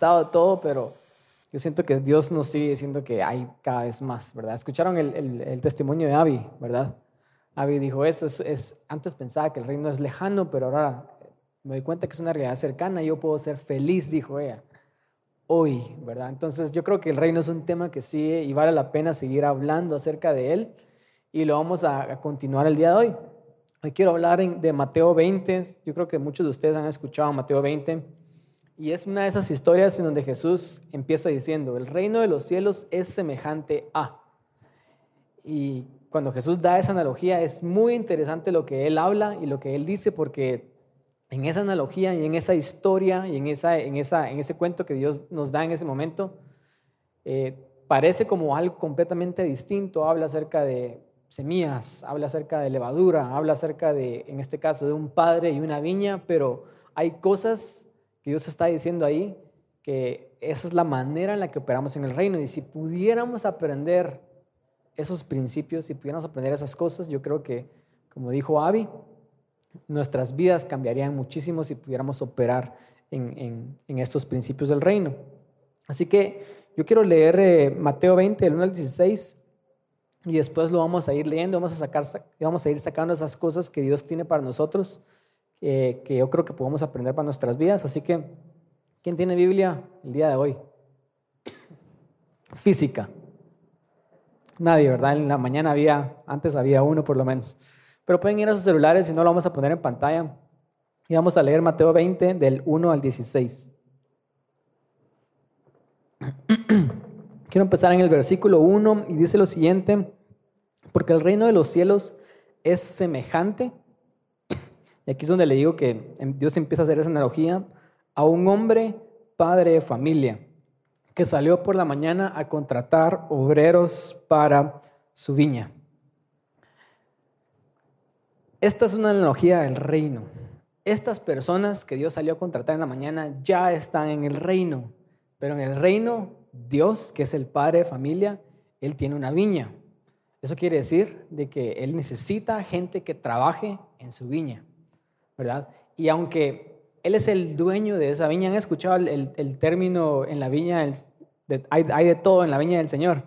listado todo, pero yo siento que Dios nos sigue diciendo que hay cada vez más, ¿verdad? Escucharon el, testimonio de Abby, ¿verdad? Abby dijo eso, es, antes pensaba que el reino es lejano, pero ahora me doy cuenta que es una realidad cercana yo puedo ser feliz, dijo ella, hoy, ¿verdad? Entonces yo creo que el reino es un tema que sigue y vale la pena seguir hablando acerca de él y lo vamos a, continuar el día de hoy. Hoy quiero hablar de Mateo 20, yo creo que muchos de ustedes han escuchado Mateo 20 y es una de esas historias en donde Jesús empieza diciendo, el reino de los cielos es semejante a. Y cuando Jesús da esa analogía es muy interesante lo que él habla y lo que él dice porque en esa analogía y en esa historia y en, esa, en, esa, en ese cuento que Dios nos da en ese momento, eh, parece como algo completamente distinto. Habla acerca de semillas, habla acerca de levadura, habla acerca de, en este caso, de un padre y una viña, pero hay cosas que Dios está diciendo ahí que esa es la manera en la que operamos en el reino. Y si pudiéramos aprender esos principios, si pudiéramos aprender esas cosas, yo creo que, como dijo Avi, nuestras vidas cambiarían muchísimo si pudiéramos operar en, estos principios del reino. Así que yo quiero leer eh, Mateo 20, del 1 al 16, y después lo vamos a ir leyendo, vamos a, sacar, vamos a ir sacando esas cosas que Dios tiene para nosotros, que yo creo que podemos aprender para nuestras vidas. Así que, ¿quién tiene Biblia el día de hoy? Física. Nadie, ¿verdad? En la mañana había, antes había uno por lo menos. Pero pueden ir a sus celulares, si no lo vamos a poner en pantalla. Y vamos a leer Mateo 20 del 1 al 16. Quiero empezar en el versículo 1 y dice lo siguiente, porque el reino de los cielos es semejante, aquí es donde le digo que Dios empieza a hacer esa analogía, a un hombre padre de familia que salió por la mañana a contratar obreros para su viña. Esta es una analogía del reino. Estas personas que Dios salió a contratar en la mañana ya están en el reino, pero en el reino Dios, que es el padre de familia, Él tiene una viña. Eso quiere decir de que Él necesita gente que trabaje en su viña, Y aunque Él es el dueño de esa viña, ¿han escuchado el, término en la viña? hay, hay de todo en la viña del Señor.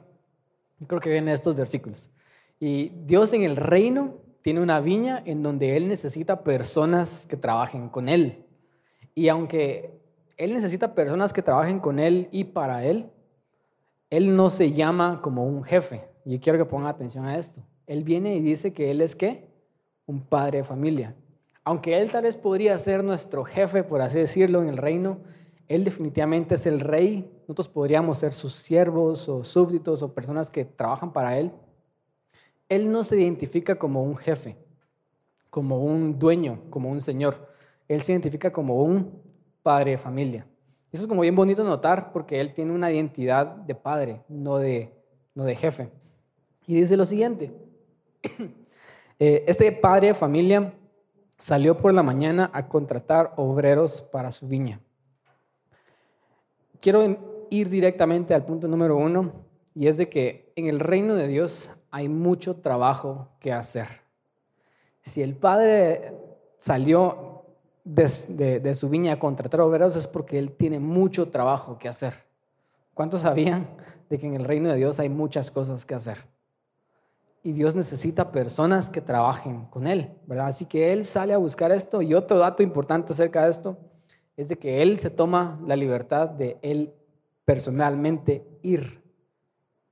Yo creo que vienen estos versículos. Y Dios en el reino tiene una viña en donde Él necesita personas que trabajen con Él. Y aunque Él necesita personas que trabajen con Él y para Él, Él no se llama como un jefe. Y quiero que pongan atención a esto. Él viene y dice que Él es qué? Un padre de familia. Aunque Él tal vez podría ser nuestro jefe, por así decirlo, en el reino, Él definitivamente es el rey. Nosotros podríamos ser sus siervos o súbditos o personas que trabajan para Él. Él no se identifica como un jefe, como un dueño, como un señor. Él se identifica como un padre de familia. Eso es como bien bonito notar porque él tiene una identidad de padre, no de, no de jefe. Y dice lo siguiente, eh, este padre de familia salió por la mañana a contratar obreros para su viña. Quiero ir directamente al punto número uno, y es de que en el reino de Dios hay mucho trabajo que hacer. Si el padre salió de, su viña a contratar obreros es porque él tiene mucho trabajo que hacer. ¿Cuántos sabían de que en el reino de Dios hay muchas cosas que hacer? Y Dios necesita personas que trabajen con Él, ¿verdad? Así que Él sale a buscar esto. Y otro dato importante acerca de esto es de que Él se toma la libertad de Él personalmente ir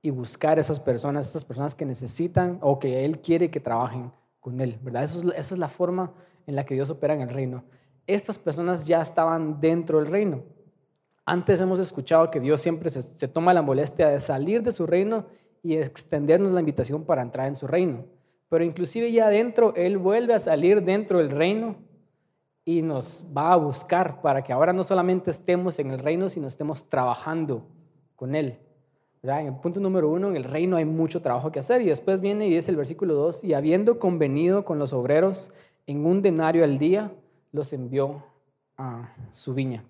y buscar esas personas, esas personas que necesitan o que Él quiere que trabajen con Él, ¿verdad? esa es la forma en la que Dios opera en el reino. Estas personas ya estaban dentro del reino. Antes hemos escuchado que Dios siempre se, toma la molestia de salir de su reino y extendernos la invitación para entrar en su reino. Pero inclusive ya adentro, Él vuelve a salir dentro del reino y nos va a buscar para que ahora no solamente estemos en el reino, sino estemos trabajando con Él. En el punto número uno, en el reino hay mucho trabajo que hacer. Y después viene y dice el versículo 2, y habiendo convenido con los obreros en un denario al día, los envió a su viña.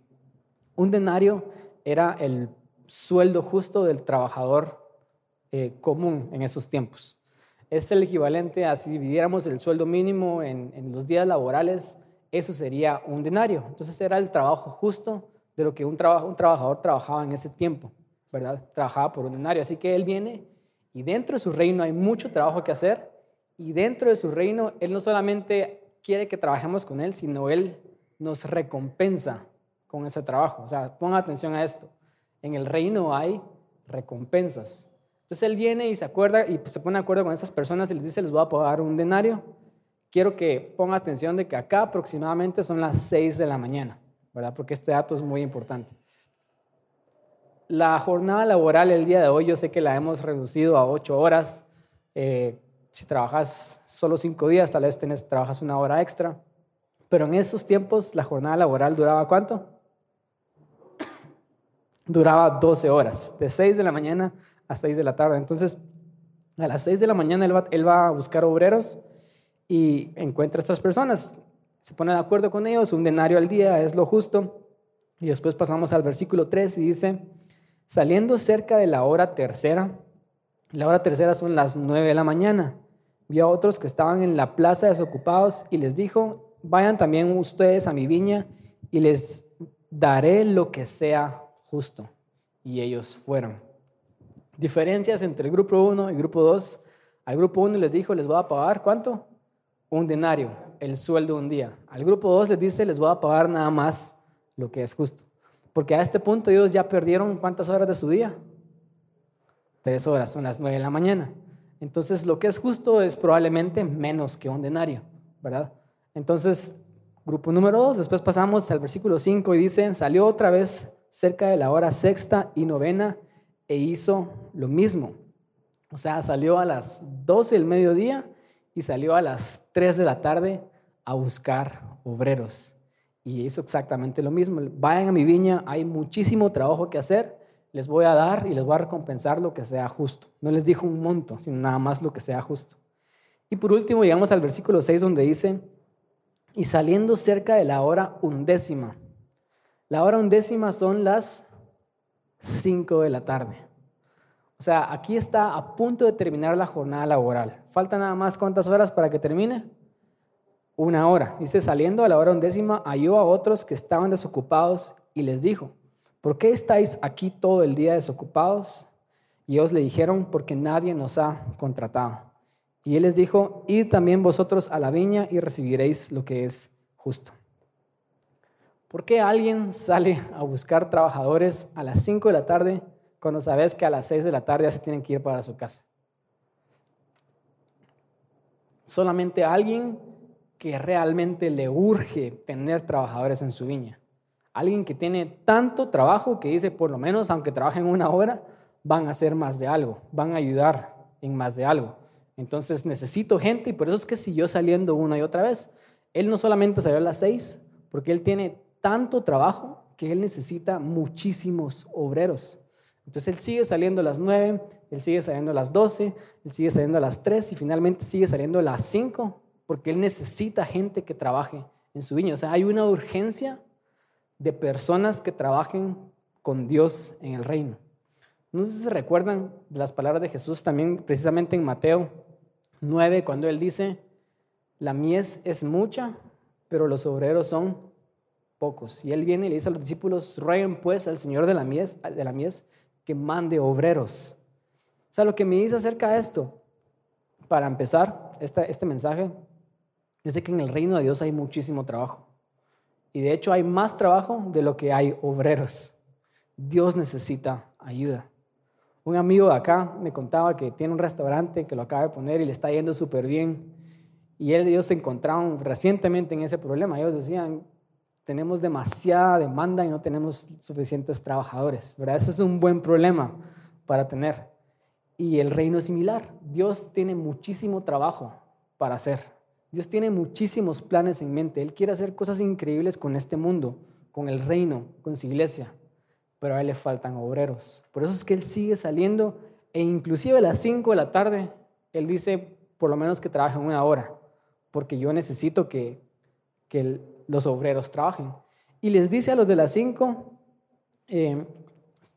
Un denario era el sueldo justo del trabajador eh, común en esos tiempos. Es el equivalente a si dividiéramos el sueldo mínimo en, los días laborales, eso sería un denario. Entonces era el trabajo justo de lo que un, un trabajador trabajaba en ese tiempo, ¿verdad? Trabajaba por un denario. Así que él viene y dentro de su reino hay mucho trabajo que hacer y dentro de su reino él no solamente quiere que trabajemos con él, sino él nos recompensa con ese trabajo. O sea, ponga atención a esto. En el reino hay recompensas. Entonces él viene y se acuerda y se pone de acuerdo con esas personas y les dice, les voy a pagar un denario. Quiero que ponga atención de que acá aproximadamente son las 6 de la mañana, ¿verdad? Porque este dato es muy importante. La jornada laboral el día de hoy yo sé que la hemos reducido a 8 horas. Eh, si trabajas solo 5 días, tal vez tenés, trabajas una hora extra. Pero en esos tiempos la jornada laboral duraba cuánto? Duraba 12 horas, de 6 de la mañana a 6 de la tarde. Entonces, a las 6 de la mañana él va, él va a buscar obreros y encuentra a estas personas. Se pone de acuerdo con ellos, un denario al día es lo justo. Y después pasamos al versículo 3 y dice, saliendo cerca de la hora tercera, la hora tercera son las 9 de la mañana, vio a otros que estaban en la plaza desocupados y les dijo, vayan también ustedes a mi viña y les daré lo que sea justo. Y ellos fueron. Diferencias entre el grupo 1 y el grupo 2. Al grupo 1 les dijo, les voy a pagar cuánto? Un denario, el sueldo un día. Al grupo 2 les dice, les voy a pagar nada más lo que es justo. Porque a este punto ellos ya perdieron cuántas horas de su día? Tres horas, son las nueve de la mañana. Entonces lo que es justo es probablemente menos que un denario, ¿verdad? Entonces, grupo número dos, después pasamos al versículo 5 y dice, salió otra vez cerca de la hora sexta y novena e hizo lo mismo. O sea, salió a las 12 del mediodía y salió a las 3 de la tarde a buscar obreros. Y hizo exactamente lo mismo. Vayan a mi viña, hay muchísimo trabajo que hacer, les voy a dar y les voy a recompensar lo que sea justo. No les dijo un monto, sino nada más lo que sea justo. Y por último llegamos al versículo 6 donde dice, y saliendo cerca de la hora undécima. La hora undécima son las 5 de la tarde. O sea, aquí está a punto de terminar la jornada laboral. Falta nada más cuántas horas para que termine. Una hora. Dice, saliendo a la hora undécima, halló a otros que estaban desocupados y les dijo, ¿por qué estáis aquí todo el día desocupados? Y ellos le dijeron, porque nadie nos ha contratado. Y él les dijo, id también vosotros a la viña y recibiréis lo que es justo. ¿Por qué alguien sale a buscar trabajadores a las 5 de la tarde cuando sabes que a las 6 de la tarde ya se tienen que ir para su casa? Solamente alguien que realmente le urge tener trabajadores en su viña. Alguien que tiene tanto trabajo que dice, por lo menos, aunque trabajen una hora, van a hacer más de algo, van a ayudar en más de algo. Entonces necesito gente y por eso es que siguió saliendo una y otra vez. Él no solamente salió a las seis, porque él tiene tanto trabajo que él necesita muchísimos obreros. Entonces él sigue saliendo a las nueve, él sigue saliendo a las doce, él sigue saliendo a las tres y finalmente sigue saliendo a las cinco, porque él necesita gente que trabaje en su viña. O sea, hay una urgencia de personas que trabajen con Dios en el reino. No sé si se recuerdan las palabras de Jesús también precisamente en Mateo 9, cuando él dice, la mies es mucha, pero los obreros son pocos. Y él viene y le dice a los discípulos, rueguen pues al Señor de la mies, de la mies que mande obreros. O sea, lo que me dice acerca de esto, para empezar este, este mensaje, es que en el reino de Dios hay muchísimo trabajo. Y de hecho hay más trabajo de lo que hay obreros. Dios necesita ayuda. Un amigo de acá me contaba que tiene un restaurante que lo acaba de poner y le está yendo súper bien. Y él y ellos se encontraron recientemente en ese problema. Ellos decían, tenemos demasiada demanda y no tenemos suficientes trabajadores. ¿verdad? Eso es un buen problema para tener. Y el reino es similar. Dios tiene muchísimo trabajo para hacer. Dios tiene muchísimos planes en mente. Él quiere hacer cosas increíbles con este mundo, con el reino, con su iglesia pero a él le faltan obreros. Por eso es que él sigue saliendo e inclusive a las 5 de la tarde, él dice, por lo menos que trabajen una hora, porque yo necesito que, que los obreros trabajen. Y les dice a los de las 5, eh,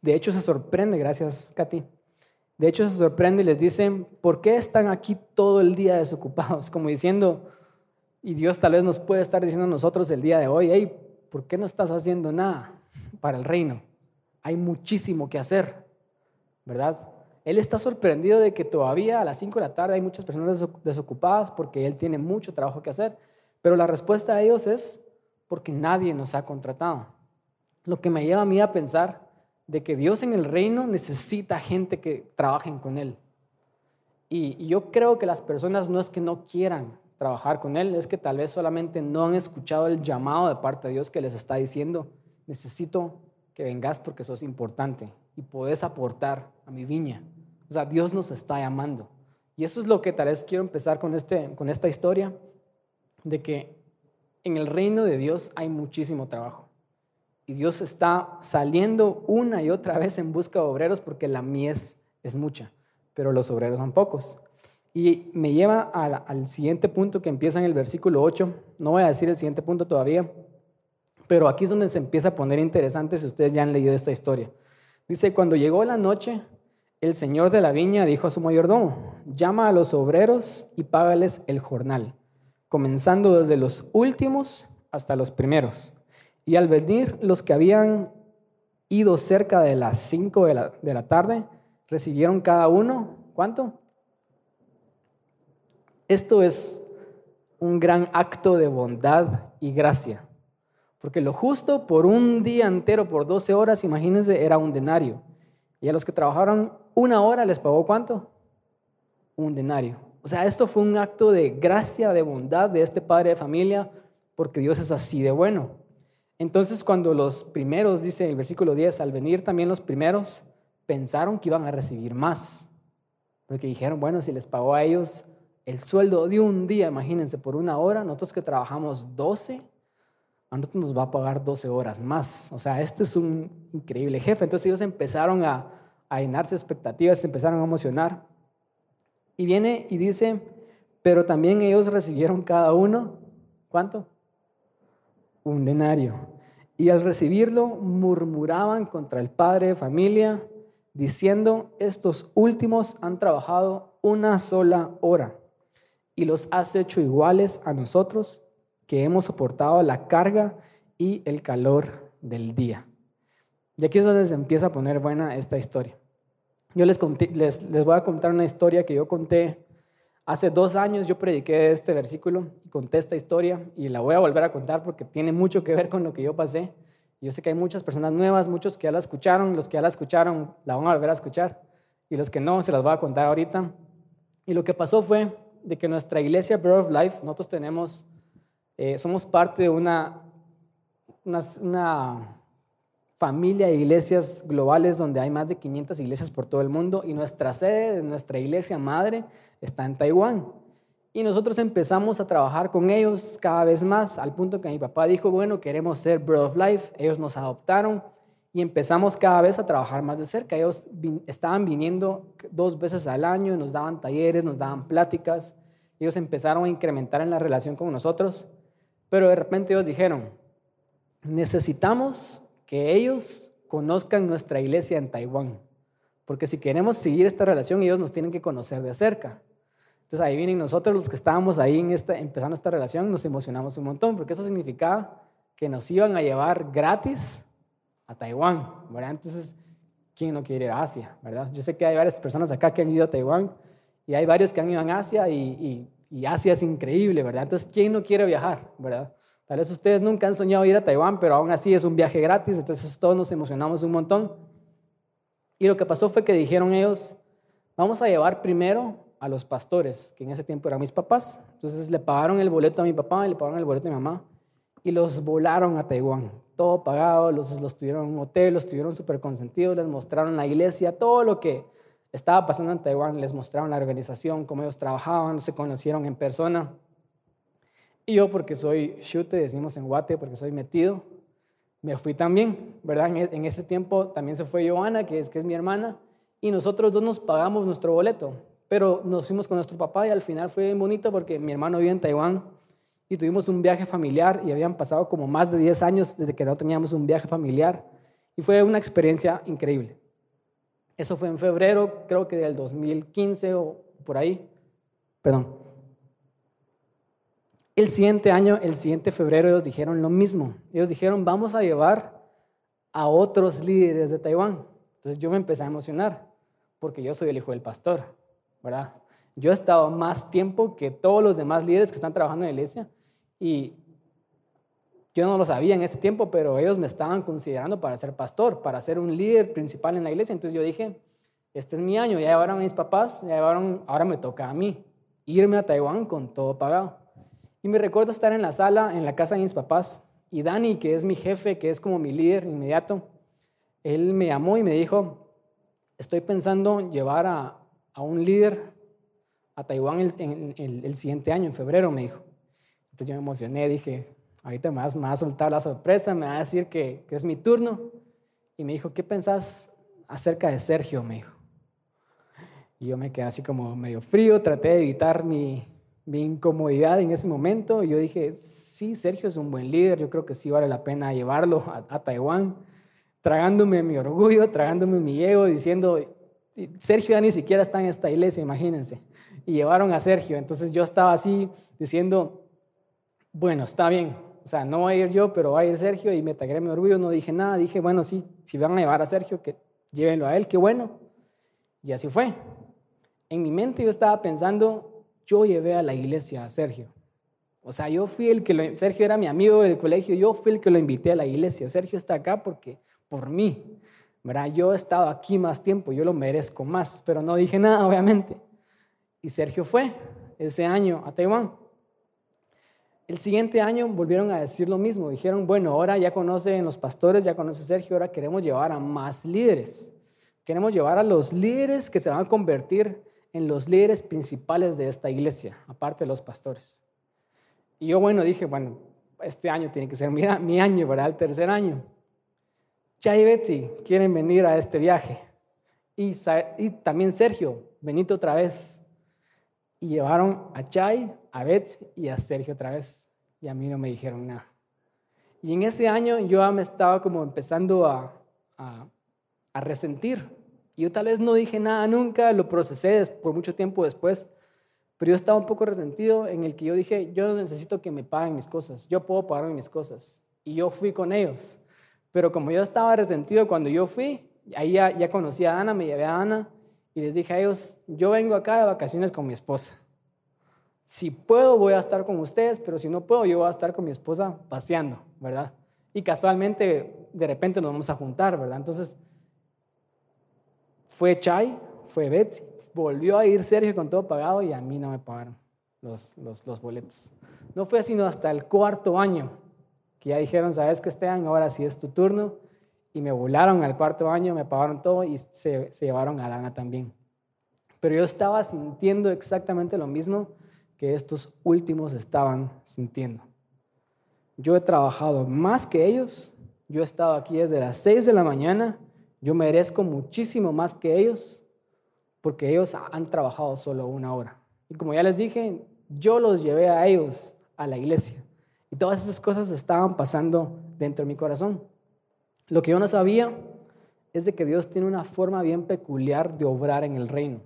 de hecho se sorprende, gracias Katy, de hecho se sorprende y les dice, ¿por qué están aquí todo el día desocupados? Como diciendo, y Dios tal vez nos puede estar diciendo a nosotros el día de hoy, hey, ¿por qué no estás haciendo nada? para el reino. Hay muchísimo que hacer, ¿verdad? Él está sorprendido de que todavía a las 5 de la tarde hay muchas personas desocupadas porque él tiene mucho trabajo que hacer. Pero la respuesta de ellos es porque nadie nos ha contratado. Lo que me lleva a mí a pensar de que Dios en el reino necesita gente que trabajen con Él. Y, yo creo que las personas no es que no quieran trabajar con Él, es que tal vez solamente no han escuchado el llamado de parte de Dios que les está diciendo, necesito que vengas porque sos importante y podés aportar a mi viña. O sea, Dios nos está llamando. Y eso es lo que tal vez quiero empezar con, este, con esta historia, de que en el reino de Dios hay muchísimo trabajo. Y Dios está saliendo una y otra vez en busca de obreros porque la mies es mucha, pero los obreros son pocos. Y me lleva al, siguiente punto que empieza en el versículo 8. No voy a decir el siguiente punto todavía, pero aquí es donde se empieza a poner interesante si ustedes ya han leído esta historia. Dice, cuando llegó la noche, el señor de la viña dijo a su mayordomo, llama a los obreros y págales el jornal, comenzando desde los últimos hasta los primeros. Y al venir los que habían ido cerca de las 5 de la, de la tarde, recibieron cada uno, ¿cuánto? Esto es un gran acto de bondad y gracia. Porque lo justo por un día entero, por 12 horas, imagínense, era un denario. Y a los que trabajaron una hora les pagó cuánto? Un denario. O sea, esto fue un acto de gracia, de bondad de este padre de familia, porque Dios es así de bueno. Entonces cuando los primeros, dice el versículo 10, al venir también los primeros, pensaron que iban a recibir más. Porque dijeron, bueno, si les pagó a ellos el sueldo de un día, imagínense, por una hora, nosotros que trabajamos 12, a nosotros nos va a pagar 12 horas más. O sea, este es un increíble jefe. Entonces ellos empezaron a, a llenarse expectativas, empezaron a emocionar. Y viene y dice, pero también ellos recibieron cada uno, ¿cuánto? un denario. Y al recibirlo murmuraban contra el padre de familia, diciendo, estos últimos han trabajado una sola hora y los has hecho iguales a nosotros que hemos soportado la carga y el calor del día. Y aquí es donde se empieza a poner buena esta historia. Yo les, les, les voy a contar una historia que yo conté Hace dos años yo prediqué este versículo conté esta historia y la voy a volver a contar porque tiene mucho que ver con lo que yo pasé. Yo sé que hay muchas personas nuevas, muchos que ya la escucharon, los que ya la escucharon la van a volver a escuchar y los que no se las voy a contar ahorita. Y lo que pasó fue de que nuestra iglesia Breath of Life, nosotros tenemos, eh, somos parte de una, una familia de iglesias globales donde hay más de 500 iglesias por todo el mundo y nuestra sede de nuestra iglesia madre está en Taiwán. Y nosotros empezamos a trabajar con ellos cada vez más, al punto que mi papá dijo, bueno, queremos ser Bread of Life. Ellos nos adoptaron y empezamos cada vez a trabajar más de cerca. Ellos estaban viniendo dos veces al año, nos daban talleres, nos daban pláticas. Ellos empezaron a incrementar en la relación con nosotros, pero de repente ellos dijeron, necesitamos que ellos conozcan nuestra iglesia en Taiwán. Porque si queremos seguir esta relación, ellos nos tienen que conocer de cerca. Entonces ahí vienen nosotros los que estábamos ahí en esta, empezando esta relación, nos emocionamos un montón, porque eso significaba que nos iban a llevar gratis a Taiwán, ¿verdad? Entonces, ¿quién no quiere ir a Asia, verdad? Yo sé que hay varias personas acá que han ido a Taiwán y hay varios que han ido a Asia y, y, y Asia es increíble, ¿verdad? Entonces, ¿quién no quiere viajar, verdad? Tal vez ustedes nunca han soñado ir a Taiwán, pero aún así es un viaje gratis, entonces todos nos emocionamos un montón. Y lo que pasó fue que dijeron ellos, vamos a llevar primero a los pastores, que en ese tiempo eran mis papás. Entonces le pagaron el boleto a mi papá y le pagaron el boleto a mi mamá y los volaron a Taiwán. Todo pagado, los, los tuvieron en un hotel, los tuvieron súper consentidos, les mostraron la iglesia, todo lo que estaba pasando en Taiwán, les mostraron la organización, cómo ellos trabajaban, se conocieron en persona. Y yo, porque soy chute, decimos en Guate, porque soy metido, me fui también, ¿verdad? En, ese tiempo también se fue Joana, que es, que es mi hermana, y nosotros dos nos pagamos nuestro boleto, pero nos fuimos con nuestro papá y al final fue bonito porque mi hermano vive en Taiwán y tuvimos un viaje familiar y habían pasado como más de 10 años desde que no teníamos un viaje familiar y fue una experiencia increíble. Eso fue en febrero, creo que del 2015 o por ahí, perdón. El siguiente año, el siguiente febrero, ellos dijeron lo mismo. Ellos dijeron, vamos a llevar a otros líderes de Taiwán. Entonces yo me empecé a emocionar porque yo soy el hijo del pastor, ¿verdad? Yo he estado más tiempo que todos los demás líderes que están trabajando en la iglesia y yo no lo sabía en ese tiempo, pero ellos me estaban considerando para ser pastor, para ser un líder principal en la iglesia. Entonces yo dije, este es mi año, ya llevaron a mis papás, ya llevaron, ahora me toca a mí irme a Taiwán con todo pagado. Y me recuerdo estar en la sala, en la casa de mis papás, y Dani, que es mi jefe, que es como mi líder inmediato, él me llamó y me dijo, estoy pensando llevar a, a un líder a Taiwán el, el, siguiente año, en febrero, me dijo. Entonces yo me emocioné, dije, ahorita me vas, a soltar la sorpresa, me va a decir que, que es mi turno. Y me dijo, ¿qué pensás acerca de Sergio? Me dijo. Y yo me quedé así como medio frío, traté de evitar mi, mi incomodidad en ese momento. Yo dije, sí, Sergio es un buen líder, yo creo que sí vale la pena llevarlo a, Taiwán, tragándome mi orgullo, tragándome mi ego, diciendo, Sergio ya ni siquiera está en esta iglesia, imagínense. Y llevaron a Sergio. Entonces yo estaba así diciendo, bueno, está bien. O sea, no voy a ir yo, pero va a ir Sergio y me tagué mi orgullo. No dije nada. Dije, bueno, sí, si van a llevar a Sergio, que llévenlo a él, qué bueno. Y así fue en mi mente yo estaba pensando, yo llevé a la iglesia a Sergio. O sea, yo fui el que lo, Sergio era mi amigo del colegio, yo fui el que lo invité a la iglesia. Sergio está acá porque, por mí, ¿verdad? Yo he estado aquí más tiempo, yo lo merezco más, pero no dije nada, obviamente. Y Sergio fue ese año a Taiwán. El siguiente año volvieron a decir lo mismo. Dijeron, bueno, ahora ya conocen los pastores, ya conoce Sergio, ahora queremos llevar a más líderes. Queremos llevar a los líderes que se van a convertir en los líderes principales de esta iglesia, aparte de los pastores. Y yo, bueno, dije, bueno, este año tiene que ser mi, mi año, ¿verdad? El tercer año. Chay y Betsy quieren venir a este viaje. Y, también Sergio, Benito otra vez. Y llevaron a Chay, a Betsy y a Sergio otra vez. Y a mí no me dijeron nada. Y en ese año yo me estaba como empezando a, a, a resentir yo tal vez no dije nada nunca, lo procesé por mucho tiempo después, pero yo estaba un poco resentido en el que yo dije, yo necesito que me paguen mis cosas, yo puedo pagar mis cosas. Y yo fui con ellos. Pero como yo estaba resentido cuando yo fui, ahí ya, ya conocí a Ana, me llevé a Ana y les dije a ellos, yo vengo acá de vacaciones con mi esposa. Si puedo, voy a estar con ustedes, pero si no puedo, yo voy a estar con mi esposa paseando, ¿verdad? Y casualmente, de repente nos vamos a juntar, ¿verdad? Entonces, fue Chay, fue Betsy, volvió a ir Sergio con todo pagado y a mí no me pagaron los, los, boletos. No fue sino hasta el cuarto año que ya dijeron, sabes que Esteban, ahora sí es tu turno. Y me volaron al cuarto año, me pagaron todo y se, se llevaron a Lana también. Pero yo estaba sintiendo exactamente lo mismo que estos últimos estaban sintiendo. Yo he trabajado más que ellos. Yo he estado aquí desde las 6 de la mañana yo merezco muchísimo más que ellos porque ellos han trabajado solo una hora. Y como ya les dije, yo los llevé a ellos a la iglesia. Y todas esas cosas estaban pasando dentro de mi corazón. Lo que yo no sabía es de que Dios tiene una forma bien peculiar de obrar en el reino,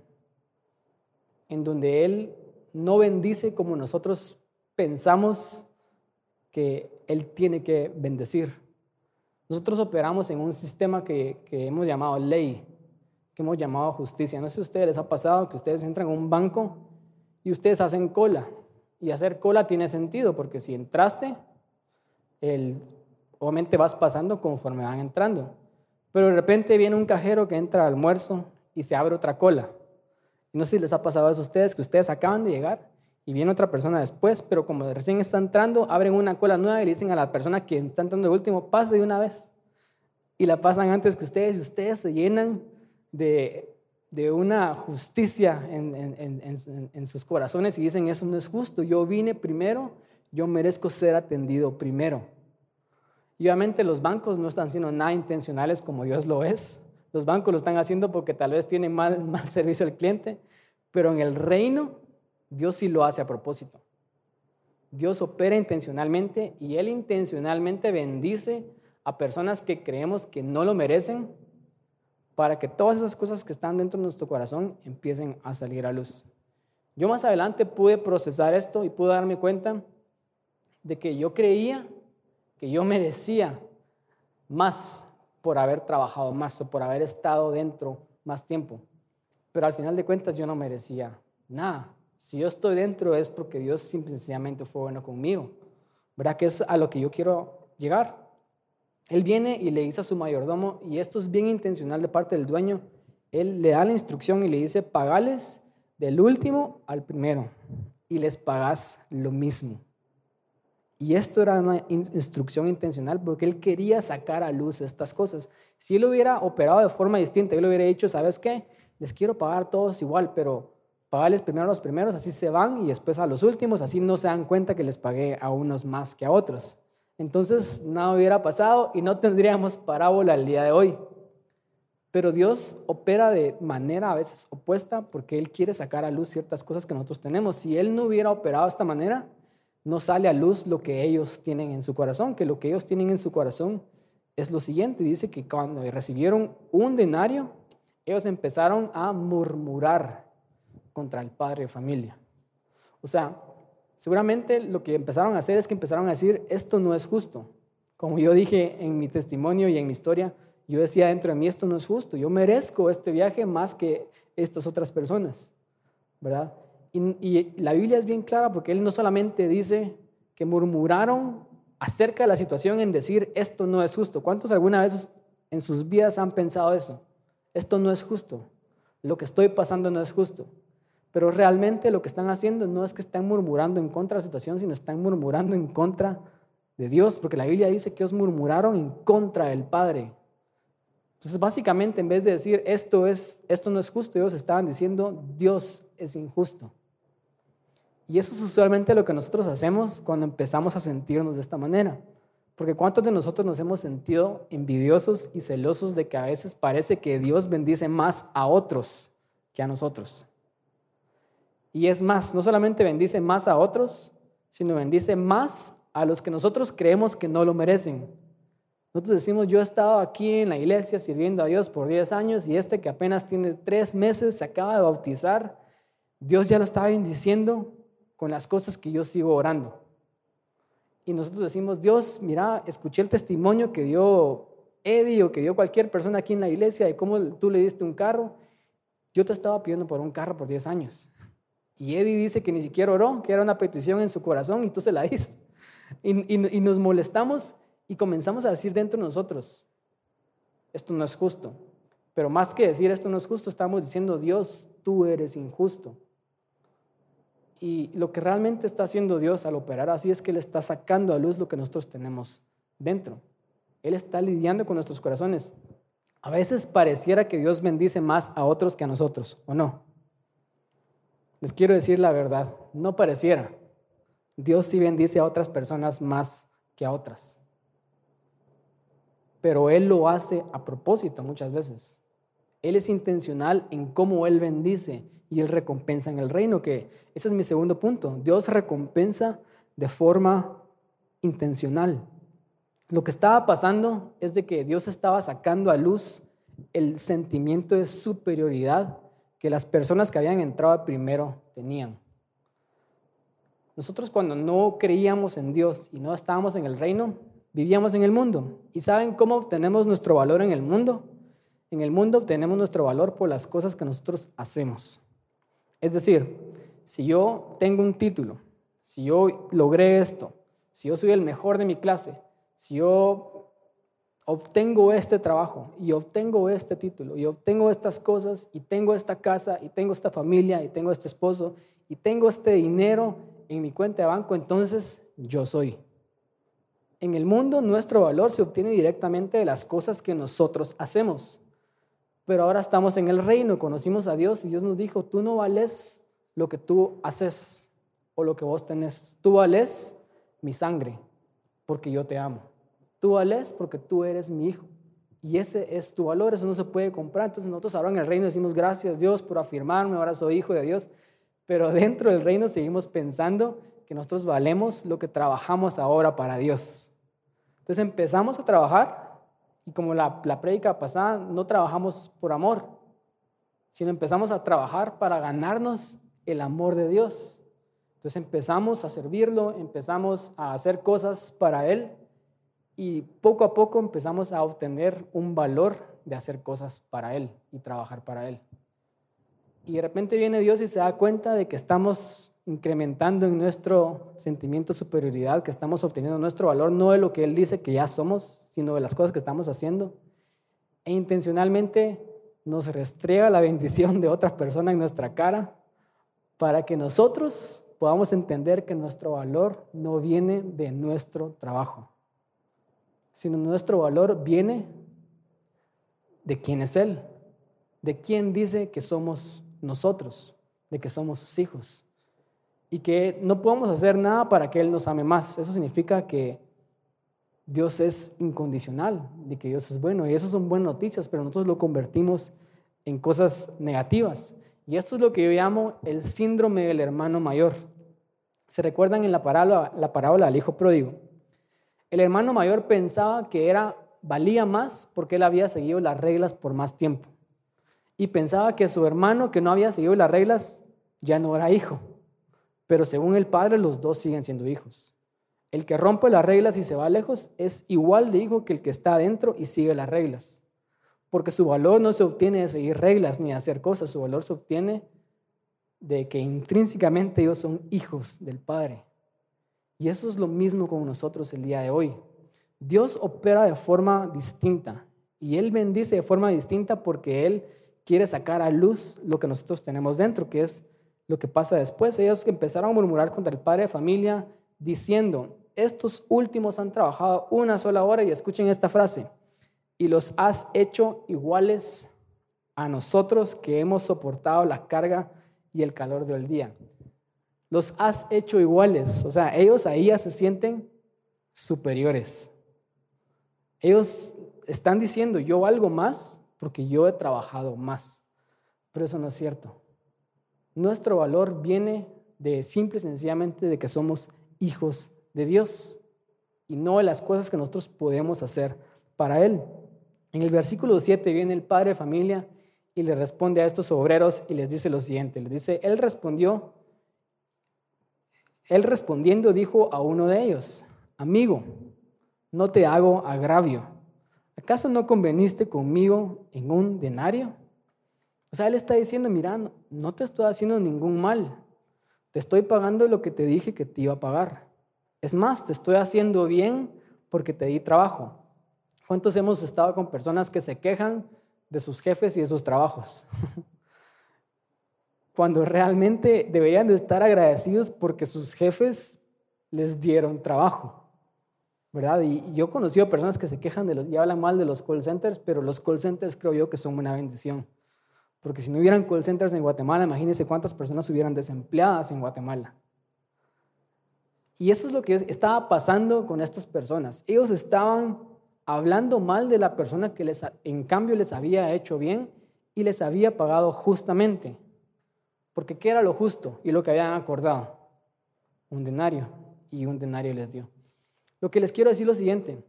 en donde Él no bendice como nosotros pensamos que Él tiene que bendecir. Nosotros operamos en un sistema que, hemos llamado ley, que hemos llamado justicia. No sé si a ustedes les ha pasado que ustedes entran a un banco y ustedes hacen cola. Y hacer cola tiene sentido, porque si entraste, el, obviamente vas pasando conforme van entrando. Pero de repente viene un cajero que entra al almuerzo y se abre otra cola. No sé si les ha pasado a ustedes, que ustedes acaban de llegar y viene otra persona después, pero como recién está entrando, abren una cola nueva y le dicen a la persona que está entrando de último, pase de una vez. Y la pasan antes que ustedes y ustedes se llenan de, de una justicia en, en, en, sus corazones y dicen, eso no es justo, yo vine primero, yo merezco ser atendido primero. Y obviamente los bancos no están siendo nada intencionales como Dios lo es. Los bancos lo están haciendo porque tal vez tienen mal, mal servicio al cliente, pero en el reino Dios sí lo hace a propósito. Dios opera intencionalmente y Él intencionalmente bendice a personas que creemos que no lo merecen para que todas esas cosas que están dentro de nuestro corazón empiecen a salir a luz. Yo más adelante pude procesar esto y pude darme cuenta de que yo creía que yo merecía más por haber trabajado más o por haber estado dentro más tiempo. Pero al final de cuentas yo no merecía nada. Si yo estoy dentro es porque Dios simplemente fue bueno conmigo. ¿Verdad? Que es a lo que yo quiero llegar. Él viene y le dice a su mayordomo, y esto es bien intencional de parte del dueño, él le da la instrucción y le dice, pagales del último al primero y les pagas lo mismo. Y esto era una instrucción intencional porque él quería sacar a luz estas cosas. Si él hubiera operado de forma distinta, él hubiera dicho, ¿sabes qué? Les quiero pagar todos igual, pero pagarles primero a los primeros, así se van, y después a los últimos, así no se dan cuenta que les pagué a unos más que a otros. Entonces nada hubiera pasado y no tendríamos parábola el día de hoy. Pero Dios opera de manera a veces opuesta porque Él quiere sacar a luz ciertas cosas que nosotros tenemos. Si Él no hubiera operado de esta manera, no sale a luz lo que ellos tienen en su corazón, que lo que ellos tienen en su corazón es lo siguiente. Dice que cuando recibieron un denario, ellos empezaron a murmurar contra el padre de familia. O sea, seguramente lo que empezaron a hacer es que empezaron a decir, esto no es justo. Como yo dije en mi testimonio y en mi historia, yo decía dentro de mí, esto no es justo, yo merezco este viaje más que estas otras personas, ¿verdad? Y, la Biblia es bien clara porque él no solamente dice que murmuraron acerca de la situación en decir, esto no es justo. ¿Cuántos alguna vez en sus vidas han pensado eso? Esto no es justo. Lo que estoy pasando no es justo. Pero realmente lo que están haciendo no es que están murmurando en contra de la situación, sino están murmurando en contra de Dios, porque la Biblia dice que ellos murmuraron en contra del Padre. Entonces, básicamente, en vez de decir esto, es, esto no es justo, ellos estaban diciendo Dios es injusto. Y eso es usualmente lo que nosotros hacemos cuando empezamos a sentirnos de esta manera. Porque ¿cuántos de nosotros nos hemos sentido envidiosos y celosos de que a veces parece que Dios bendice más a otros que a nosotros? Y es más, no solamente bendice más a otros, sino bendice más a los que nosotros creemos que no lo merecen. Nosotros decimos, yo he estado aquí en la iglesia sirviendo a Dios por 10 años y este que apenas tiene 3 meses se acaba de bautizar, Dios ya lo está bendiciendo con las cosas que yo sigo orando. Y nosotros decimos, Dios, mira, escuché el testimonio que dio Eddie o que dio cualquier persona aquí en la iglesia de cómo tú le diste un carro. Yo te estaba pidiendo por un carro por 10 años. Y Eddie dice que ni siquiera oró, que era una petición en su corazón y tú se la diste. Y, y nos molestamos y comenzamos a decir dentro de nosotros, esto no es justo. Pero más que decir esto no es justo, estamos diciendo, Dios, tú eres injusto. Y lo que realmente está haciendo Dios al operar así es que Él está sacando a luz lo que nosotros tenemos dentro. Él está lidiando con nuestros corazones. A veces pareciera que Dios bendice más a otros que a nosotros, ¿o no? Les quiero decir la verdad, no pareciera. Dios sí bendice a otras personas más que a otras. Pero Él lo hace a propósito muchas veces. Él es intencional en cómo Él bendice y Él recompensa en el reino, que ese es mi segundo punto. Dios recompensa de forma intencional. Lo que estaba pasando es de que Dios estaba sacando a luz el sentimiento de superioridad que las personas que habían entrado primero tenían. Nosotros cuando no creíamos en Dios y no estábamos en el reino, vivíamos en el mundo. ¿Y saben cómo obtenemos nuestro valor en el mundo? En el mundo obtenemos nuestro valor por las cosas que nosotros hacemos. Es decir, si yo tengo un título, si yo logré esto, si yo soy el mejor de mi clase, si yo obtengo este trabajo y obtengo este título y obtengo estas cosas y tengo esta casa y tengo esta familia y tengo este esposo y tengo este dinero en mi cuenta de banco, entonces yo soy. En el mundo nuestro valor se obtiene directamente de las cosas que nosotros hacemos. Pero ahora estamos en el reino, conocimos a Dios y Dios nos dijo, tú no vales lo que tú haces o lo que vos tenés, tú vales mi sangre porque yo te amo. Tú vales porque tú eres mi hijo. Y ese es tu valor, eso no se puede comprar. Entonces nosotros ahora en el reino decimos gracias Dios por afirmarme, ahora soy hijo de Dios. Pero dentro del reino seguimos pensando que nosotros valemos lo que trabajamos ahora para Dios. Entonces empezamos a trabajar y como la, la prédica pasada, no trabajamos por amor, sino empezamos a trabajar para ganarnos el amor de Dios. Entonces empezamos a servirlo, empezamos a hacer cosas para Él y poco a poco empezamos a obtener un valor de hacer cosas para Él y trabajar para Él. Y de repente viene Dios y se da cuenta de que estamos incrementando en nuestro sentimiento de superioridad, que estamos obteniendo nuestro valor no de lo que Él dice que ya somos, sino de las cosas que estamos haciendo. E intencionalmente nos restriega la bendición de otra persona en nuestra cara para que nosotros podamos entender que nuestro valor no viene de nuestro trabajo, sino nuestro valor viene de quién es Él, de quién dice que somos nosotros, de que somos sus hijos y que no podemos hacer nada para que Él nos ame más. Eso significa que Dios es incondicional, de que Dios es bueno y eso son buenas noticias, pero nosotros lo convertimos en cosas negativas. Y esto es lo que yo llamo el síndrome del hermano mayor. ¿Se recuerdan en la parábola, la parábola del hijo pródigo? El hermano mayor pensaba que era valía más porque él había seguido las reglas por más tiempo. Y pensaba que su hermano que no había seguido las reglas ya no era hijo. Pero según el padre, los dos siguen siendo hijos. El que rompe las reglas y se va lejos es igual de hijo que el que está adentro y sigue las reglas. Porque su valor no se obtiene de seguir reglas ni de hacer cosas, su valor se obtiene de que intrínsecamente ellos son hijos del Padre. Y eso es lo mismo con nosotros el día de hoy. Dios opera de forma distinta y Él bendice de forma distinta porque Él quiere sacar a luz lo que nosotros tenemos dentro, que es lo que pasa después. Ellos empezaron a murmurar contra el padre de familia diciendo, estos últimos han trabajado una sola hora y escuchen esta frase, y los has hecho iguales a nosotros que hemos soportado la carga y el calor del día. Los has hecho iguales, o sea, ellos ahí ya se sienten superiores. Ellos están diciendo, yo valgo más porque yo he trabajado más. Pero eso no es cierto. Nuestro valor viene de simple y sencillamente de que somos hijos de Dios y no de las cosas que nosotros podemos hacer para Él. En el versículo 7 viene el padre de familia y le responde a estos obreros y les dice lo siguiente. Les dice, Él respondió, Él respondiendo dijo a uno de ellos, amigo, no te hago agravio. ¿Acaso no conveniste conmigo en un denario? O sea, él está diciendo, mira, no, te estoy haciendo ningún mal. Te estoy pagando lo que te dije que te iba a pagar. Es más, te estoy haciendo bien porque te di trabajo. ¿Cuántos hemos estado con personas que se quejan de sus jefes y de sus trabajos? Cuando realmente deberían de estar agradecidos porque sus jefes les dieron trabajo. ¿verdad? Y, yo he conocido personas que se quejan de los, y hablan mal de los call centers, pero los call centers creo yo que son una bendición. Porque si no hubieran call centers en Guatemala, imagínense cuántas personas hubieran desempleadas en Guatemala. Y eso es lo que estaba pasando con estas personas. Ellos estaban hablando mal de la persona que les, en cambio les había hecho bien y les había pagado justamente. Porque ¿qué era lo justo y lo que habían acordado? Un denario. Y un denario les dio. Lo que les quiero decir es lo siguiente,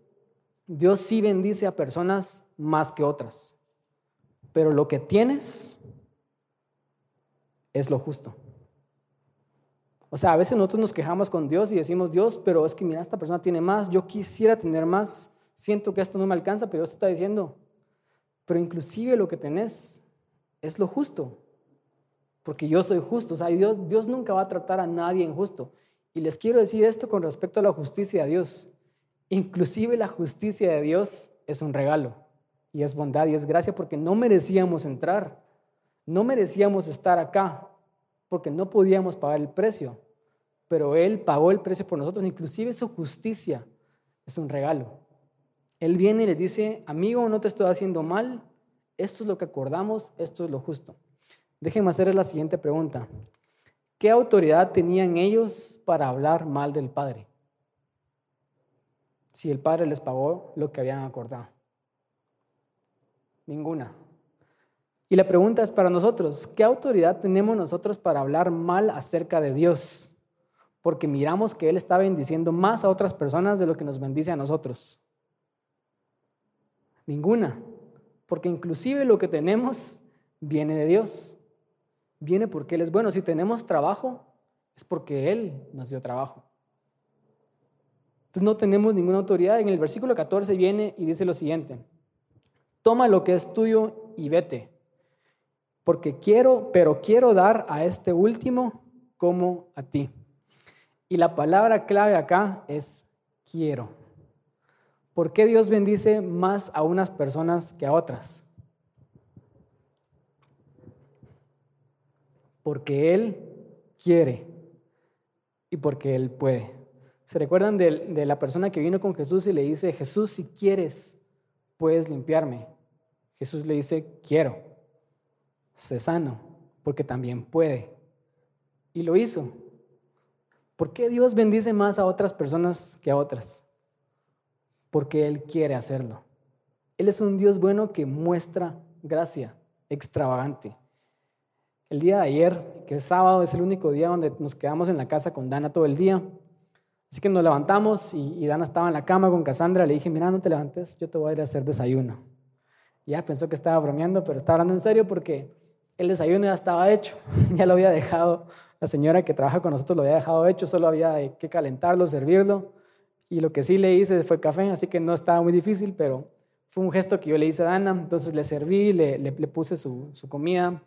Dios sí bendice a personas más que otras, pero lo que tienes es lo justo. O sea, a veces nosotros nos quejamos con Dios y decimos, Dios, pero es que mira, esta persona tiene más, yo quisiera tener más, siento que esto no me alcanza, pero Dios está diciendo, pero inclusive lo que tenés es lo justo, porque yo soy justo. O sea, Dios, Dios nunca va a tratar a nadie injusto. Y les quiero decir esto con respecto a la justicia de Dios. Inclusive la justicia de Dios es un regalo y es bondad y es gracia porque no merecíamos entrar, no merecíamos estar acá porque no podíamos pagar el precio, pero Él pagó el precio por nosotros, inclusive su justicia es un regalo. Él viene y le dice, amigo, no te estoy haciendo mal, esto es lo que acordamos, esto es lo justo. Déjenme hacerles la siguiente pregunta. ¿Qué autoridad tenían ellos para hablar mal del Padre? Si el Padre les pagó lo que habían acordado. Ninguna. Y la pregunta es para nosotros, ¿qué autoridad tenemos nosotros para hablar mal acerca de Dios? Porque miramos que Él está bendiciendo más a otras personas de lo que nos bendice a nosotros. Ninguna. Porque inclusive lo que tenemos viene de Dios viene porque Él es bueno. Si tenemos trabajo, es porque Él nos dio trabajo. Entonces no tenemos ninguna autoridad. En el versículo 14 viene y dice lo siguiente, toma lo que es tuyo y vete, porque quiero, pero quiero dar a este último como a ti. Y la palabra clave acá es quiero. ¿Por qué Dios bendice más a unas personas que a otras? Porque Él quiere y porque Él puede. ¿Se recuerdan de, la persona que vino con Jesús y le dice, Jesús, si quieres, puedes limpiarme? Jesús le dice, quiero, sé sano, porque también puede. Y lo hizo. ¿Por qué Dios bendice más a otras personas que a otras? Porque Él quiere hacerlo. Él es un Dios bueno que muestra gracia extravagante. El día de ayer, que es sábado, es el único día donde nos quedamos en la casa con Dana todo el día. Así que nos levantamos y, Dana estaba en la cama con Cassandra. Le dije, mira, no te levantes, yo te voy a ir a hacer desayuno. ya pensó que estaba bromeando, pero estaba hablando en serio porque el desayuno ya estaba hecho. ya lo había dejado, la señora que trabaja con nosotros lo había dejado hecho, solo había que calentarlo, servirlo. Y lo que sí le hice fue café, así que no estaba muy difícil, pero fue un gesto que yo le hice a Dana. Entonces le serví, le, puse su comida.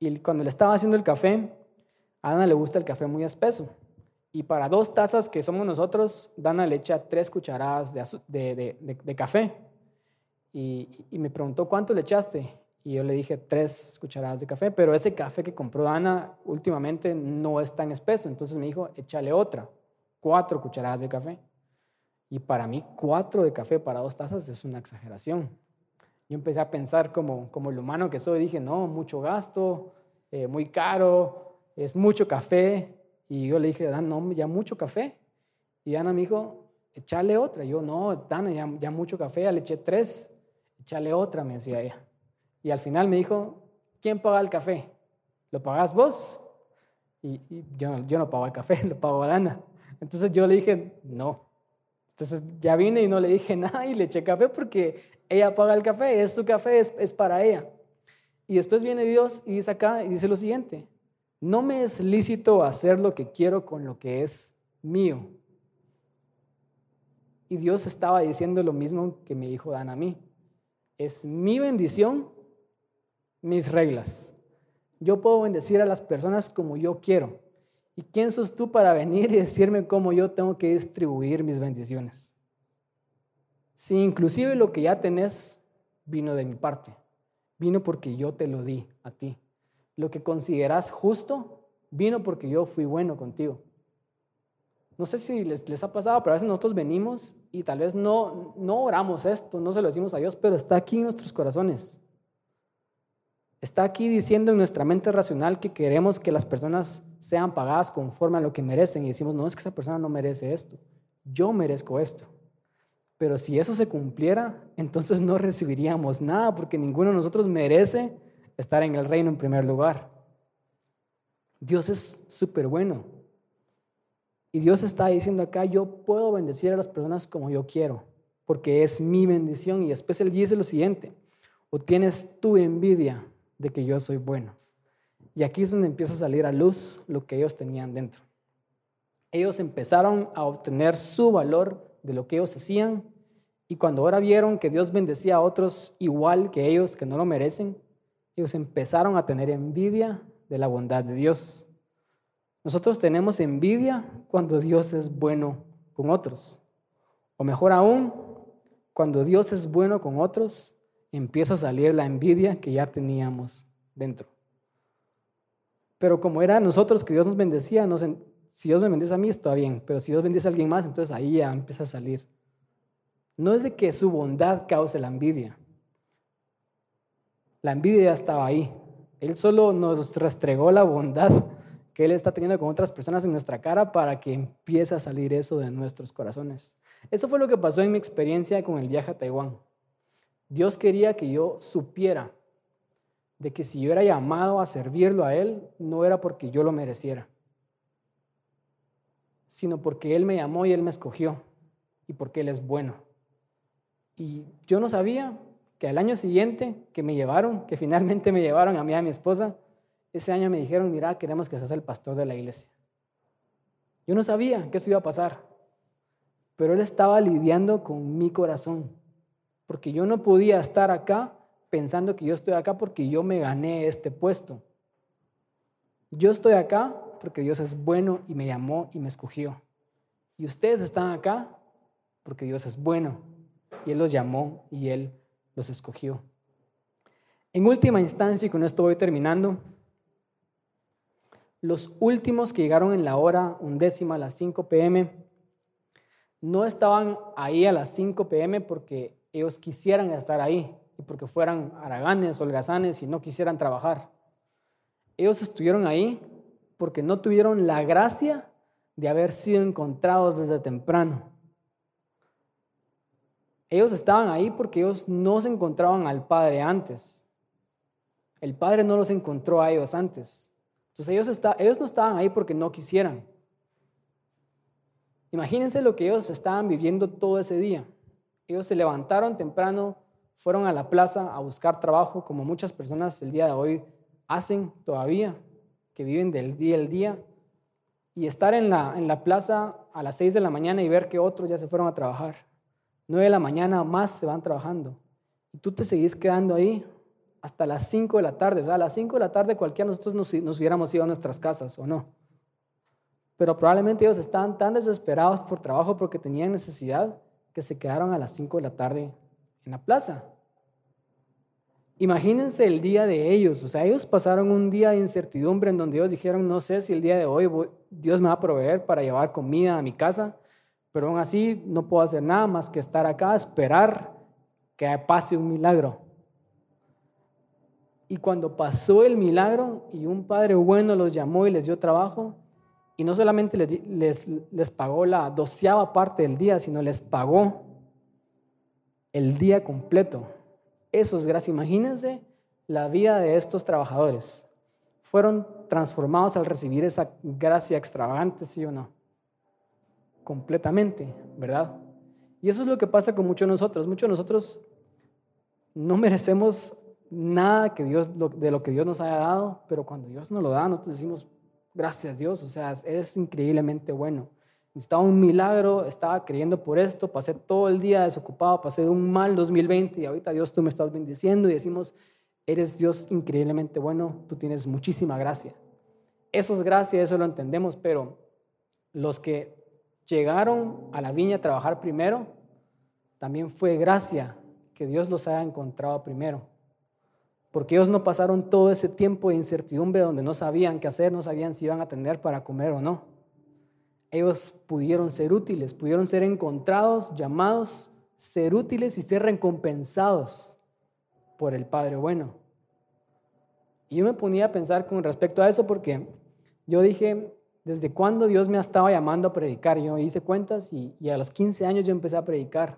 Y cuando le estaba haciendo el café, a Dana le gusta el café muy espeso. Y para dos tazas que somos nosotros, Dana le echa tres cucharadas de, café. Y, me preguntó, ¿cuánto le echaste? Y yo le dije, tres cucharadas de café, pero ese café que compró Dana últimamente no es tan espeso. Entonces me dijo, échale otra, cuatro cucharadas de café. Y para mí, cuatro de café para dos tazas es una exageración. Yo empecé a pensar como, como el humano que soy, dije, no, mucho gasto, eh, muy caro, es mucho café. Y yo le dije, Dan, no, ya mucho café. Y Ana me dijo, échale otra. yo, no, Dana, ya, ya mucho café, ya le eché tres, échale otra, me decía ella. Y al final me dijo, ¿quién paga el café? ¿Lo pagas vos? Y, yo, yo no pago el café, lo pago a Dana. Entonces yo le dije, no. Entonces ya vine y no le dije nada y le eché café porque ella paga el café, es su café, es, es para ella. Y después viene Dios y dice acá y dice lo siguiente, no me es lícito hacer lo que quiero con lo que es mío. Y Dios estaba diciendo lo mismo que me dijo Dan a mí. Es mi bendición, mis reglas. Yo puedo bendecir a las personas como yo quiero. ¿Y quién sos tú para venir y decirme cómo yo tengo que distribuir mis bendiciones? Si inclusive lo que ya tenés vino de mi parte, vino porque yo te lo di a ti lo que consideras justo vino porque yo fui bueno contigo. No sé si les, ha pasado, pero a veces nosotros venimos y tal vez no, no oramos esto, no se lo decimos a Dios, pero está aquí en nuestros corazones. Está aquí diciendo en nuestra mente racional que queremos que las personas sean pagadas conforme a lo que merecen y decimos, no es que esa persona no merece esto, yo merezco esto. Pero si eso se cumpliera, entonces no recibiríamos nada porque ninguno de nosotros merece estar en el reino en primer lugar. Dios es súper bueno. Y Dios está diciendo acá, yo puedo bendecir a las personas como yo quiero, porque es mi bendición. Y después Él dice lo siguiente, o tienes tu envidia de que yo soy bueno. Y aquí es donde empieza a salir a luz lo que ellos tenían dentro. Ellos empezaron a obtener su valor de lo que ellos hacían y cuando ahora vieron que Dios bendecía a otros igual que ellos, que no lo merecen, ellos empezaron a tener envidia de la bondad de Dios. Nosotros tenemos envidia cuando Dios es bueno con otros. O mejor aún, cuando Dios es bueno con otros, empieza a salir la envidia que ya teníamos dentro. Pero como era nosotros que Dios nos bendecía, si Dios me bendice a mí está bien, pero si Dios bendice a alguien más, entonces ahí ya empieza a salir. No es de que su bondad cause la envidia, la envidia ya estaba ahí. Él solo nos restregó la bondad que Él está teniendo con otras personas en nuestra cara para que empiece a salir eso de nuestros corazones. Eso fue lo que pasó en mi experiencia con el viaje a Taiwán. Dios quería que yo supiera de que si yo era llamado a servirlo a Él, no era porque yo lo mereciera, sino porque Él me llamó y Él me escogió y porque Él es bueno. Y yo no sabía, que al año siguiente que me llevaron, que finalmente me llevaron a mí a mi esposa, ese año me dijeron, mira, queremos que seas el pastor de la iglesia. Yo no sabía que eso iba a pasar, pero Él estaba lidiando con mi corazón, porque yo no podía estar acá pensando que yo estoy acá porque yo me gané este puesto. Yo estoy acá porque Dios es bueno y me llamó y me escogió. Y ustedes están acá porque Dios es bueno y Él los llamó y Él los escogió. En última instancia, y con esto voy terminando, los últimos que llegaron en la hora undécima a las 5 pm no estaban ahí a las 5 pm porque ellos quisieran estar ahí porque fueran haraganes, holgazanes y no quisieran trabajar. Ellos estuvieron ahí porque no tuvieron la gracia de haber sido encontrados desde temprano. Ellos estaban ahí porque ellos no se encontraban al Padre antes. El Padre no los encontró a ellos antes. Entonces ellos, ellos no estaban ahí porque no quisieran. Imagínense lo que ellos estaban viviendo todo ese día. Ellos se levantaron temprano, fueron a la plaza a buscar trabajo, como muchas personas el día de hoy hacen todavía, que viven del día al día. Y estar en la, en la plaza a las 6 de la mañana y ver que otros ya se fueron a trabajar. 9 de la mañana más se van trabajando. Y tú te seguís quedando ahí hasta las 5 de la tarde. O sea, a las 5 de la tarde cualquiera de nosotros nos, nos hubiéramos ido a nuestras casas, ¿o no? Pero probablemente ellos estaban tan desesperados por trabajo porque tenían necesidad que se quedaron a las 5 de la tarde en la plaza. Imagínense el día de ellos, o sea, ellos pasaron un día de incertidumbre en donde ellos dijeron, no sé si el día de hoy Dios me va a proveer para llevar comida a mi casa, pero aún así no puedo hacer nada más que estar acá, esperar que pase un milagro. Y cuando pasó el milagro y un padre bueno los llamó y les dio trabajo, y no solamente les, les, pagó la doceava parte del día, sino les pagó el día completo. Eso es gracia. Imagínense la vida de estos trabajadores. Fueron transformados al recibir esa gracia extravagante, sí o no. Completamente, ¿verdad? Y eso es lo que pasa con muchos de nosotros. Muchos de nosotros no merecemos nada que Dios, de lo que Dios nos haya dado, pero cuando Dios nos lo da, nosotros decimos, gracias Dios, o sea, es increíblemente bueno. Necesitaba un milagro, estaba creyendo por esto, pasé todo el día desocupado, pasé un mal 2020 y ahorita Dios tú me estás bendiciendo y decimos, eres Dios increíblemente bueno, tú tienes muchísima gracia. Eso es gracia, eso lo entendemos, pero los que llegaron a la viña a trabajar primero, también fue gracia que Dios los haya encontrado primero porque ellos no pasaron todo ese tiempo de incertidumbre donde no sabían qué hacer, no sabían si iban a tener para comer o no. Ellos pudieron ser útiles, pudieron ser encontrados, llamados, ser útiles y ser recompensados por el Padre bueno. Y yo me ponía a pensar con respecto a eso porque yo dije, ¿desde cuándo Dios me estaba llamando a predicar? Yo hice cuentas y, a los 15 años yo empecé a predicar.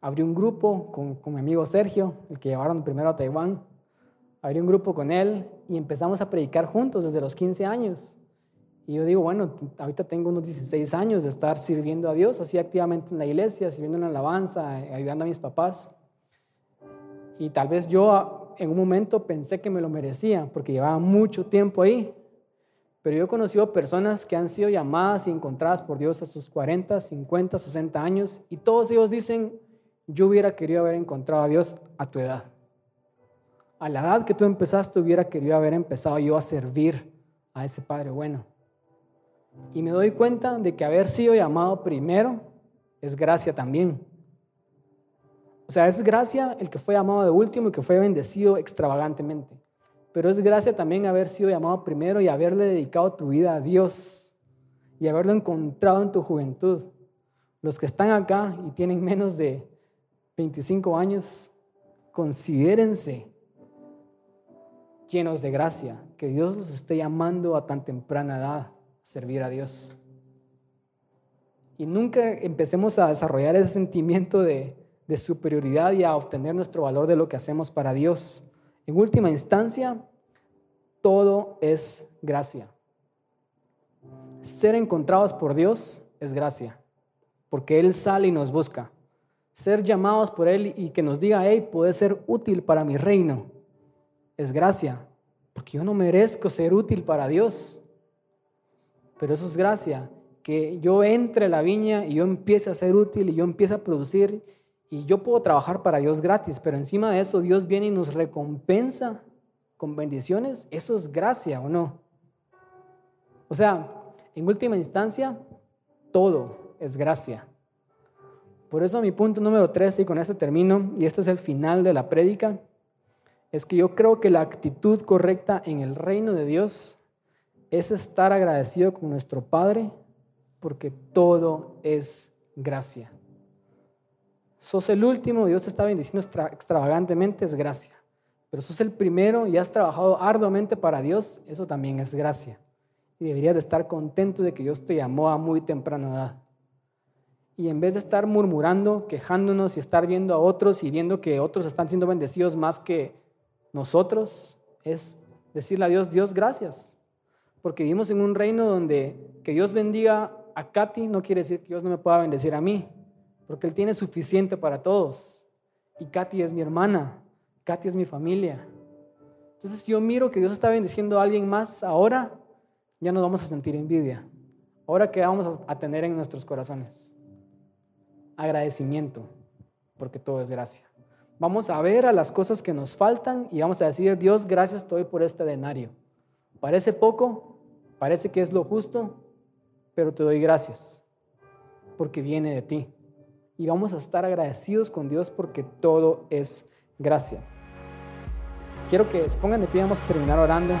Abrí un grupo con, con mi amigo Sergio, el que llevaron primero a Taiwán abrí un grupo con él y empezamos a predicar juntos desde los 15 años. Y yo digo, bueno, ahorita tengo unos 16 años de estar sirviendo a Dios así activamente en la iglesia, sirviendo en la alabanza, ayudando a mis papás. Y tal vez yo en un momento pensé que me lo merecía porque llevaba mucho tiempo ahí. Pero yo he conocido personas que han sido llamadas y encontradas por Dios a sus 40, 50, 60 años y todos ellos dicen, yo hubiera querido haber encontrado a Dios a tu edad a la edad que tú empezaste hubiera querido haber empezado yo a servir a ese Padre bueno. Y me doy cuenta de que haber sido llamado primero es gracia también. O sea, es gracia el que fue llamado de último y que fue bendecido extravagantemente. Pero es gracia también haber sido llamado primero y haberle dedicado tu vida a Dios y haberlo encontrado en tu juventud. Los que están acá y tienen menos de 25 años, considérense llenos de gracia, que Dios los esté llamando a tan temprana edad a servir a Dios. Y nunca empecemos a desarrollar ese sentimiento de, de superioridad y a obtener nuestro valor de lo que hacemos para Dios. En última instancia, todo es gracia. Ser encontrados por Dios es gracia, porque Él sale y nos busca. Ser llamados por Él y que nos diga, hey, puede ser útil para mi reino es gracia, porque yo no merezco ser útil para Dios. Pero eso es gracia, que yo entre a la viña y yo empiece a ser útil y yo empiece a producir y yo puedo trabajar para Dios gratis, pero encima de eso Dios viene y nos recompensa con bendiciones, eso es gracia o no. O sea, en última instancia, todo es gracia. Por eso mi punto número tres, y con este termino, y este es el final de la prédica, es que yo creo que la actitud correcta en el reino de Dios es estar agradecido con nuestro Padre porque todo es gracia. Sos el último, Dios está bendiciendo extravagantemente, es gracia. Pero sos el primero y has trabajado arduamente para Dios, eso también es gracia. Y deberías de estar contento de que Dios te llamó a muy temprana edad. Y en vez de estar murmurando, quejándonos y estar viendo a otros y viendo que otros están siendo bendecidos más que nosotros, es decirle a Dios, Dios, gracias. Porque vivimos en un reino donde que Dios bendiga a Katy no quiere decir que Dios no me pueda bendecir a mí, porque Él tiene suficiente para todos. Y Katy es mi hermana, Katy es mi familia. Entonces, yo miro que Dios está bendiciendo a alguien más ahora, ya nos vamos a sentir envidia. Ahora, ¿qué vamos a tener en nuestros corazones? Agradecimiento, porque todo es gracia. Vamos a ver a las cosas que nos faltan y vamos a decir, Dios, gracias estoy por este denario. Parece poco, parece que es lo justo, pero te doy gracias porque viene de ti. Y vamos a estar agradecidos con Dios porque todo es gracia. Quiero que se pongan de pie, vamos a terminar orando.